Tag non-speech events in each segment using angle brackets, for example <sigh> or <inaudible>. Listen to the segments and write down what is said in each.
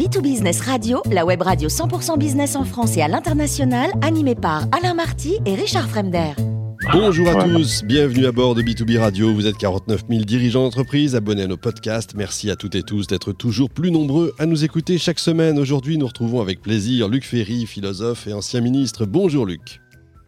B2Business Radio, la web radio 100% business en France et à l'international, animée par Alain Marty et Richard Fremder. Bonjour à tous, bienvenue à bord de B2B Radio. Vous êtes 49 000 dirigeants d'entreprise, abonnés à nos podcasts. Merci à toutes et tous d'être toujours plus nombreux à nous écouter chaque semaine. Aujourd'hui, nous retrouvons avec plaisir Luc Ferry, philosophe et ancien ministre. Bonjour Luc.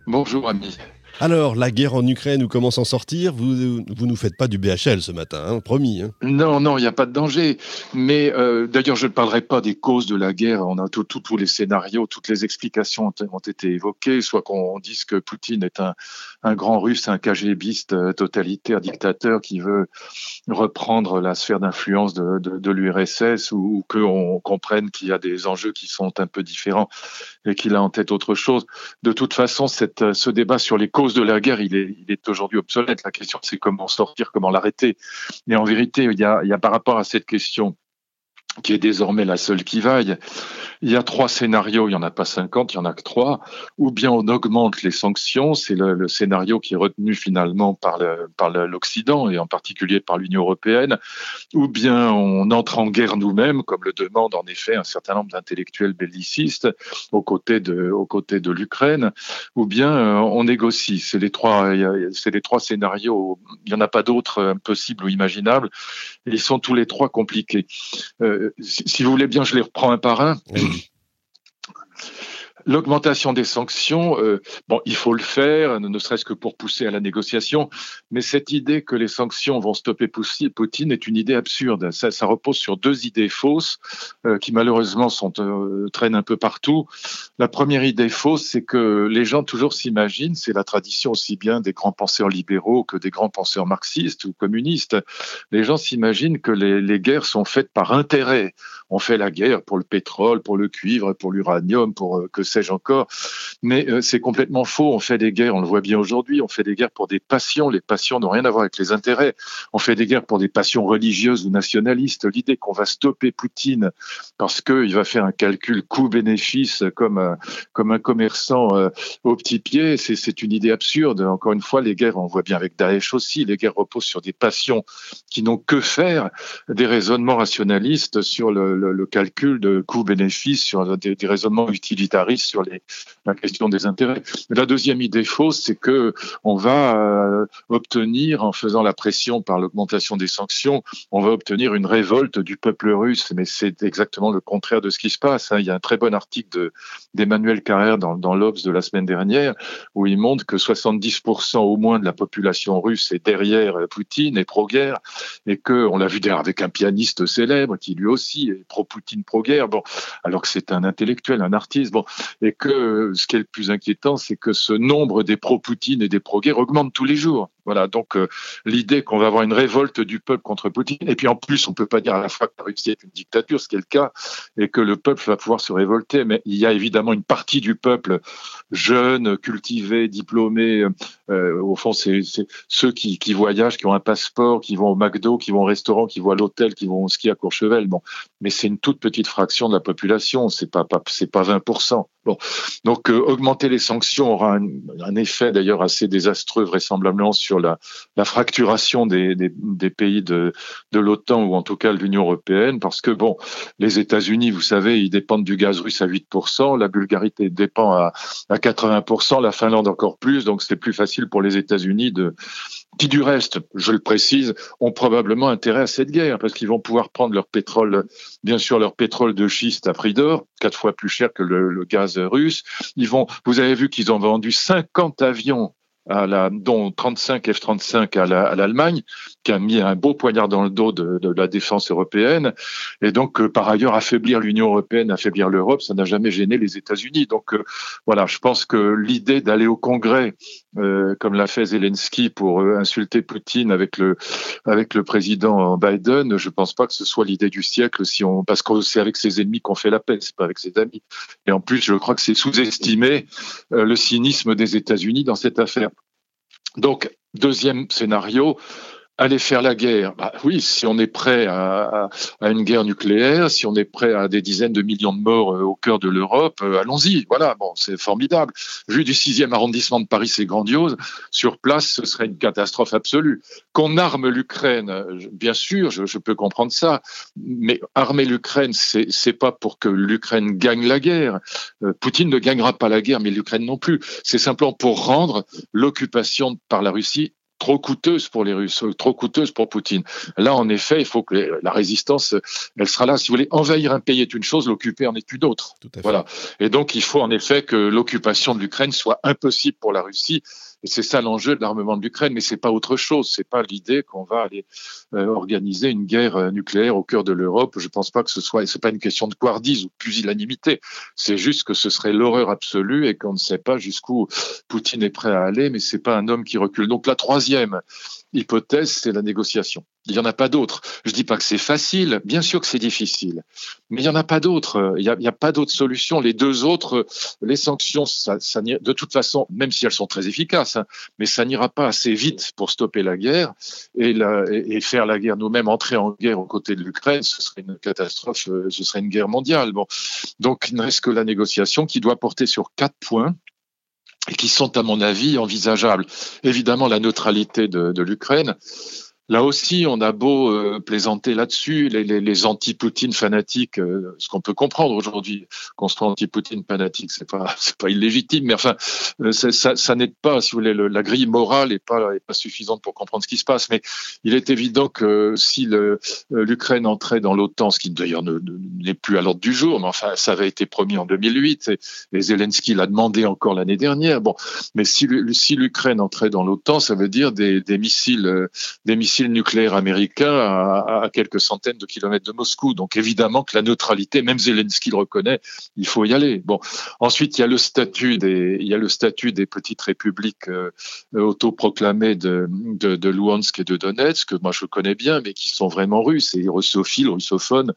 Bonjour ami. Alors, la guerre en Ukraine, ou comment s'en sortir Vous vous nous faites pas du BHL ce matin, hein, promis. Hein. non, non, il n'y a pas de danger. Mais euh, d'ailleurs, je ne parlerai pas des causes de la guerre. On a tous les scénarios, toutes les explications ont, été évoquées. Soit qu'on dise que Poutine est un, grand russe, un KGBiste euh, totalitaire, dictateur qui veut reprendre la sphère d'influence de, l'URSS, ou, ou qu'on comprenne qu'il y a des enjeux qui sont un peu différents et qu'il a en tête autre chose. De toute façon, ce débat sur les causes de la guerre, il est, il est aujourd'hui obsolète. La question, c'est comment sortir, comment l'arrêter. Et en vérité, il y, a, il y a par rapport à cette question qui est désormais la seule qui vaille, il y a trois scénarios, il n'y en a pas 50, il y en a que trois. Ou bien on augmente les sanctions, c'est le, scénario qui est retenu finalement par l'Occident et en particulier par l'Union européenne. Ou bien on entre en guerre nous-mêmes, comme le demande en effet un certain nombre d'intellectuels bellicistes aux côtés de, l'Ukraine. Ou bien euh, on négocie. C'est les trois, scénarios. Il n'y en a pas d'autres possibles ou imaginables. Ils sont tous les trois compliqués. Euh, si, vous voulez bien, je les reprends un par un. L'augmentation des sanctions, euh, bon, il faut le faire, ne serait-ce que pour pousser à la négociation, mais cette idée que les sanctions vont stopper Poutine est une idée absurde. Ça, ça repose sur deux idées fausses euh, qui malheureusement sont, euh, traînent un peu partout. La première idée fausse, c'est que les gens toujours s'imaginent, c'est la tradition aussi bien des grands penseurs libéraux que des grands penseurs marxistes ou communistes, les gens s'imaginent que les, les guerres sont faites par intérêt. On fait la guerre pour le pétrole, pour le cuivre, pour l'uranium, pour euh, que sais-je encore. Mais euh, c'est complètement faux. On fait des guerres, on le voit bien aujourd'hui, on fait des guerres pour des passions. Les passions n'ont rien à voir avec les intérêts. On fait des guerres pour des passions religieuses ou nationalistes. L'idée qu'on va stopper Poutine parce qu'il va faire un calcul coût-bénéfice comme un, comme un commerçant euh, au petit pied, c'est une idée absurde. Encore une fois, les guerres, on voit bien avec Daesh aussi, les guerres reposent sur des passions qui n'ont que faire des raisonnements rationalistes sur le, le, calcul de coût-bénéfice, sur des, raisonnements utilitaristes sur la question des intérêts. La deuxième idée fausse, c'est que on va euh, obtenir, en faisant la pression par l'augmentation des sanctions, on va obtenir une révolte du peuple russe. Mais c'est exactement le contraire de ce qui se passe. Hein. Il y a un très bon article d'Emmanuel Carrère dans, l'Obs de la semaine dernière où il montre que 70% au moins de la population russe est derrière Poutine, et pro-guerre, et que on l'a vu d'ailleurs avec un pianiste célèbre qui lui aussi est pro-Poutine, pro-guerre. Bon, alors que c'est un intellectuel, un artiste. Bon, et que ce qui est le plus inquiétant, c'est que ce nombre des pro-Poutine et des pro-guerre augmente tous les jours. Voilà, donc euh, l'idée qu'on va avoir une révolte du peuple contre Poutine, et puis en plus, on peut pas dire à la fois que la Russie est une dictature, ce qui est le cas, et que le peuple va pouvoir se révolter, mais il y a évidemment une partie du peuple jeune, cultivé, diplômé, euh, au fond, c'est ceux qui, qui, voyagent, qui ont un passeport, qui vont au McDo, qui vont au restaurant, qui vont à l'hôtel, qui vont au ski à Courchevel. Bon, mais c'est une toute petite fraction de la population, c'est pas, pas c'est pas 20%. Bon, donc euh, augmenter les sanctions aura un, un effet d'ailleurs assez désastreux vraisemblablement sur la, la fracturation des, des, des, pays de, de l'OTAN ou en tout cas de l'Union européenne, parce que bon, les États-Unis, vous savez, ils dépendent du gaz russe à 8%, la Bulgarie dépend à, à 80%, la Finlande encore plus, donc c'est plus facile pour les États-Unis de qui du reste, je le précise, ont probablement intérêt à cette guerre parce qu'ils vont pouvoir prendre leur pétrole, bien sûr leur pétrole de schiste à prix d'or, quatre fois plus cher que le, le gaz russe. Ils vont, vous avez vu qu'ils ont vendu 50 avions à la, dont 35 F-35 à l'Allemagne, la, qui a mis un beau poignard dans le dos de, de la défense européenne. Et donc, euh, par ailleurs, affaiblir l'Union européenne, affaiblir l'Europe, ça n'a jamais gêné les États-Unis. Donc, euh, voilà, je pense que l'idée d'aller au Congrès, euh, comme l'a fait Zelensky pour euh, insulter Poutine avec le avec le président Biden, je pense pas que ce soit l'idée du siècle, si on parce que c'est avec ses ennemis qu'on fait la paix, c'est pas avec ses amis. Et en plus, je crois que c'est sous-estimer euh, le cynisme des États-Unis dans cette affaire. Donc, deuxième scénario, aller faire la guerre. Bah, oui, si on est prêt à, une guerre nucléaire, si on est prêt à des dizaines de millions de morts euh, au cœur de l'Europe, euh, allons-y. Voilà, bon, c'est formidable. Vu du sixième arrondissement de Paris, c'est grandiose. Sur place, ce serait une catastrophe absolue. Qu'on arme l'Ukraine, bien sûr, je, peux comprendre ça, mais armer l'Ukraine, c'est c'est pas pour que l'Ukraine gagne la guerre. Euh, Poutine ne gagnera pas la guerre, mais l'Ukraine non plus. C'est simplement pour rendre l'occupation par la Russie trop coûteuse pour les Russes, trop coûteuse pour Poutine. Là, en effet, il faut que la résistance, elle sera là. Si vous voulez, envahir un pays est une chose, l'occuper en est une autre. Voilà. Et donc, il faut en effet que l'occupation de l'Ukraine soit impossible pour la Russie et c'est ça l'enjeu de l'armement de l'Ukraine, mais c'est pas autre chose. C'est pas l'idée qu'on va aller euh, organiser une guerre euh, nucléaire au cœur de l'Europe. Je pense pas que ce soit, c'est pas une question de couardise ou de pusillanimité. C'est juste que ce serait l'horreur absolue et qu'on ne sait pas jusqu'où Poutine est prêt à aller, mais c'est pas un homme qui recule. Donc la troisième, hypothèse, c'est la négociation. Il n'y en a pas d'autre. Je dis pas que c'est facile, bien sûr que c'est difficile, mais il n'y en a pas d'autre. Il n'y a, pas d'autre solution. Les deux autres, les sanctions, de toute façon, même si elles sont très efficaces, hein, mais ça n'ira pas assez vite pour stopper la guerre et, faire la guerre nous-mêmes, entrer en guerre aux côtés de l'Ukraine, ce serait une catastrophe, euh, ce serait une guerre mondiale. Bon, donc il ne reste que la négociation qui doit porter sur quatre points et qui sont, à mon avis, envisageables. Évidemment, la neutralité de l'Ukraine, Là aussi, on a beau euh, plaisanter là-dessus, les, anti-Poutine fanatiques, euh, ce qu'on peut comprendre aujourd'hui, qu'on soit anti-Poutine fanatique, c'est pas <laughs> c'est pas illégitime, mais enfin, euh, ça, ça n'aide pas, si vous voulez, le, la grille morale est pas suffisante pour comprendre ce qui se passe. Mais il est évident que si l'Ukraine entrait dans l'OTAN, ce qui d'ailleurs n'est plus à l'ordre du jour, mais enfin, ça avait été promis en 2008 et, Zelensky l'a demandé encore l'année dernière. Bon, mais si, l'Ukraine entrait dans l'OTAN, ça veut dire des missiles, des missiles nucléaire américain à, quelques centaines de kilomètres de Moscou. Donc évidemment que la neutralité, même Zelensky le reconnaît, il faut y aller. Bon, ensuite il y a le statut des, il y a le statut des petites républiques euh, autoproclamées de, de, de Luhansk et de Donetsk, que moi je connais bien, mais qui sont vraiment russes et russophiles, russophones.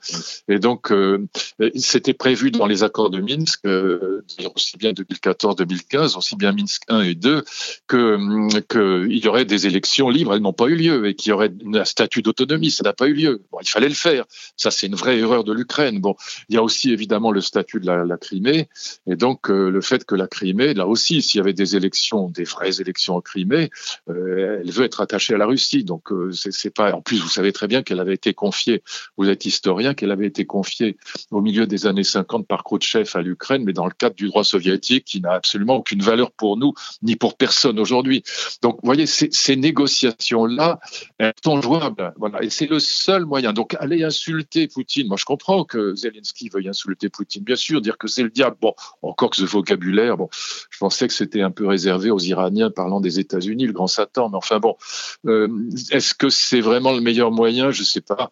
Et donc euh, c'était prévu dans les accords de Minsk, euh, aussi bien 2014-2015, aussi bien Minsk 1 et 2, que qu'il y aurait des élections libres. Elles n'ont pas eu lieu et qu'il aurait un statut d'autonomie. Ça n'a pas eu lieu. Bon, il fallait le faire. Ça, c'est une vraie erreur de l'Ukraine. Bon, il y a aussi évidemment le statut de la, la Crimée, et donc euh, le fait que la Crimée, là aussi, s'il y avait des élections, des vraies élections en Crimée, euh, elle veut être attachée à la Russie. Donc euh, c'est pas. En plus, vous savez très bien qu'elle avait été confiée. Vous êtes historien, qu'elle avait été confiée au milieu des années 50 par Khrouchtchev à l'Ukraine, mais dans le cadre du droit soviétique, qui n'a absolument aucune valeur pour nous ni pour personne aujourd'hui. Donc, vous voyez, ces, ces négociations-là, sont jouables. Voilà. Et c'est le seul moyen. Donc, aller insulter Poutine, moi je comprends que Zelensky veuille insulter Poutine, bien sûr, dire que c'est le diable. Bon, encore que ce vocabulaire, bon, je pensais que c'était un peu réservé aux Iraniens parlant des États-Unis, le grand Satan. Mais enfin bon, euh, est-ce que c'est vraiment le meilleur moyen? Je sais pas.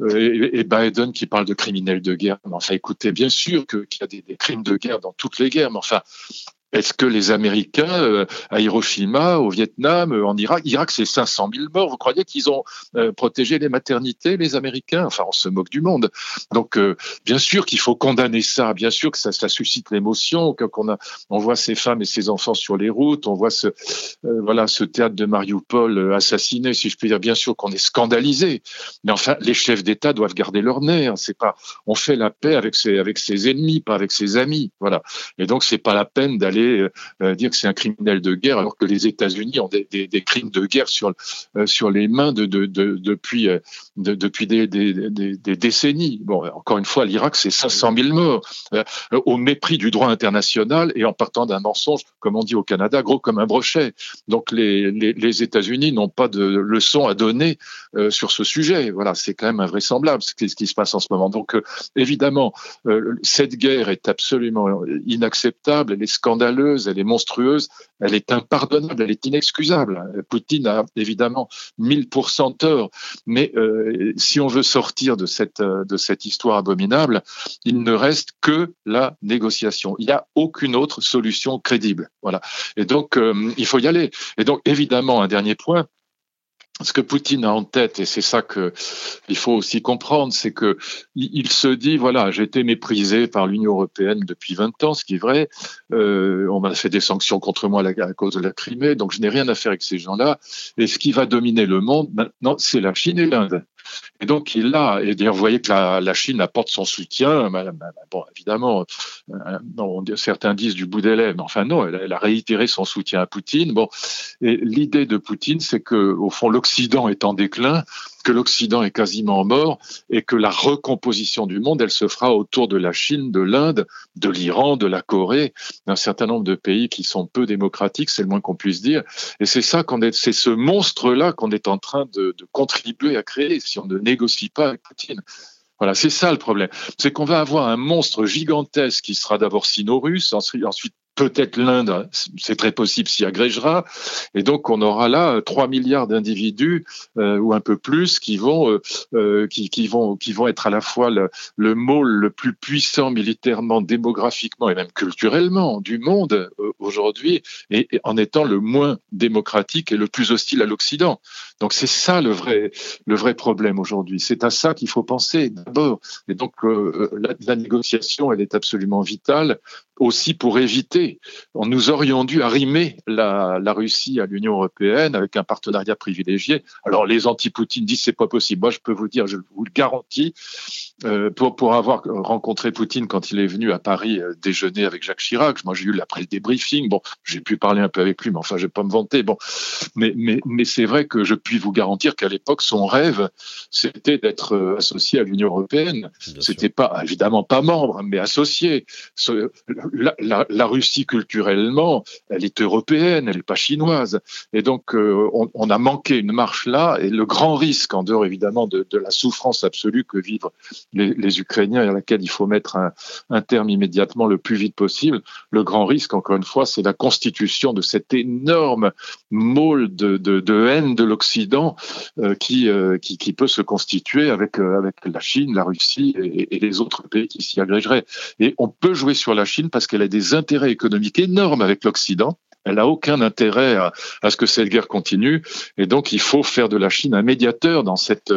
Euh, et, Biden qui parle de criminels de guerre. Mais enfin, écoutez, bien sûr qu'il y a des crimes de guerre dans toutes les guerres, mais enfin, est-ce que les Américains euh, à Hiroshima, au Vietnam, euh, en Irak, Irak c'est 500 000 morts. Vous croyez qu'ils ont euh, protégé les maternités, les Américains? Enfin, on se moque du monde. Donc, bien sûr qu'il faut condamner ça. Bien sûr que ça, suscite l'émotion, qu'on a, on voit ces femmes et ces enfants sur les routes, on voit ce, voilà, ce théâtre de Mariupol assassiné, si je puis dire. Bien sûr qu'on est scandalisé. Mais enfin, les chefs d'État doivent garder leur nez. C'est pas, on fait la paix avec ses, avec ses ennemis, pas avec ses amis. Voilà. Et donc, c'est pas la peine d'aller euh, euh, dire que c'est un criminel de guerre, alors que les États-Unis ont des, crimes de guerre sur, euh, sur les mains de, de, de, depuis, depuis des, décennies. Bon, encore une fois, l'Irak, c'est 500 000 morts, au mépris du droit international et en partant d'un mensonge, comme on dit au Canada, gros comme un brochet. Donc les, les, États-Unis n'ont pas de leçon à donner sur ce sujet. Voilà, c'est quand même invraisemblable ce qui, ce qui, se passe en ce moment. Donc évidemment, cette guerre est absolument inacceptable, elle est elle est monstrueuse, elle est impardonnable, elle est inexcusable. Poutine a évidemment 1000% tort, mais euh, si on veut sortir de cette, euh, de cette histoire abominable, il ne reste que la négociation. Il n'y a aucune autre solution crédible. Voilà. Et donc, euh, il faut y aller. Et donc, évidemment, un dernier point, ce que Poutine a en tête, et c'est ça que il faut aussi comprendre, c'est que il, se dit voilà, j'ai été méprisé par l'Union européenne depuis 20 ans, ce qui est vrai. Euh, on m'a fait des sanctions contre moi à, cause de la Crimée, donc je n'ai rien à faire avec ces gens-là. Et ce qui va dominer le monde maintenant, c'est la Chine et l'Inde. Et donc il a, et d'ailleurs vous voyez que la, Chine apporte son soutien. Bon, évidemment, euh, certains disent du bout des lèvres, mais enfin non, elle, a réitéré son soutien à Poutine. Bon, et l'idée de Poutine, c'est que au fond l'Occident est en déclin que l'Occident est quasiment mort et que la recomposition du monde, elle se fera autour de la Chine, de l'Inde, de l'Iran, de la Corée, d'un certain nombre de pays qui sont peu démocratiques, c'est le moins qu'on puisse dire. Et c'est ça qu'on est, c'est ce monstre-là qu'on est en train de, de contribuer à créer si on ne négocie pas avec Poutine. Voilà, c'est ça le problème. C'est qu'on va avoir un monstre gigantesque qui sera d'abord sino-russe, ensuite peut-être l'Inde, c'est très possible, s'y agrégera. Et donc, on aura là 3 milliards d'individus euh, ou un peu plus qui vont, euh, euh, qui, vont, qui vont être à la fois le, le môle le plus puissant militairement, démographiquement et même culturellement du monde aujourd'hui, et, en étant le moins démocratique et le plus hostile à l'Occident. Donc, c'est ça le vrai, le vrai problème aujourd'hui. C'est à ça qu'il faut penser d'abord. Et donc, la négociation, elle est absolument vitale aussi pour éviter. Nous aurions dû arrimer la, la Russie à l'Union européenne avec un partenariat privilégié. Alors les anti-Poutine disent c'est pas possible. Moi je peux vous dire, je vous le garantis, euh, pour, pour avoir rencontré Poutine quand il est venu à Paris euh, déjeuner avec Jacques Chirac. Moi, j'ai eu après le débriefing. Bon, j'ai pu parler un peu avec lui, mais enfin, je vais pas me vanter. Bon, mais mais mais c'est vrai que je puis vous garantir qu'à l'époque, son rêve, c'était d'être euh, associé à l'Union européenne. C'était pas évidemment pas membre, mais associé. La, la, la, Russie culturellement, elle est européenne, elle est pas chinoise, et donc on, on, a manqué une marche là. Et le grand risque, en dehors évidemment de, la souffrance absolue que vivent les, Ukrainiens et à laquelle il faut mettre un, terme immédiatement le plus vite possible. Le grand risque, encore une fois, c'est la constitution de cette énorme môle de, haine de l'Occident euh, euh, qui, peut se constituer avec, euh, la Chine, la Russie et, les autres pays qui s'y agrégeraient. Et on peut jouer sur la Chine parce qu'elle a des intérêts économiques énormes avec l'Occident. Elle n'a aucun intérêt à, à, ce que cette guerre continue. Et donc, il faut faire de la Chine un médiateur dans cette,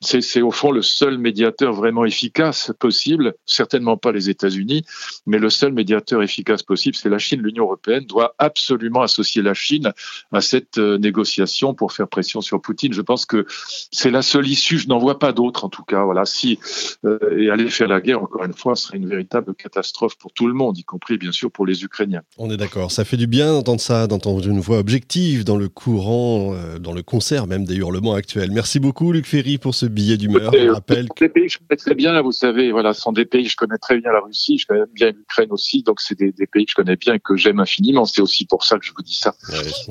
c'est au fond le seul médiateur vraiment efficace possible, certainement pas les États-Unis, mais le seul médiateur efficace possible, c'est la Chine. L'Union européenne doit absolument associer la Chine à cette euh, négociation pour faire pression sur Poutine. Je pense que c'est la seule issue. Je n'en vois pas d'autre, en tout cas. Voilà, si euh, et aller faire la guerre, encore une fois, serait une véritable catastrophe pour tout le monde, y compris bien sûr pour les Ukrainiens. On est d'accord. Ça fait du bien d'entendre ça, d'entendre une voix objective dans le courant, euh, dans le concert même des hurlements actuels. Merci beaucoup, Luc Ferry, pour ce billet d'humeur. rappelle. Des pays que je connais très bien, vous savez, voilà, ce sont des pays, je connais très bien la Russie, je connais bien l'Ukraine aussi, donc c'est des, pays que je connais bien et que j'aime infiniment. C'est aussi pour ça que je vous dis ça.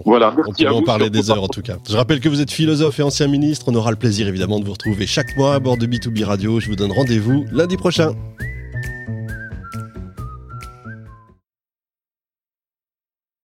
voilà. On peut en parler des heures en tout cas. Je rappelle que vous êtes philosophe et ancien ministre. On aura le plaisir évidemment de vous retrouver chaque mois à bord de B2B Radio. Je vous donne rendez-vous lundi prochain.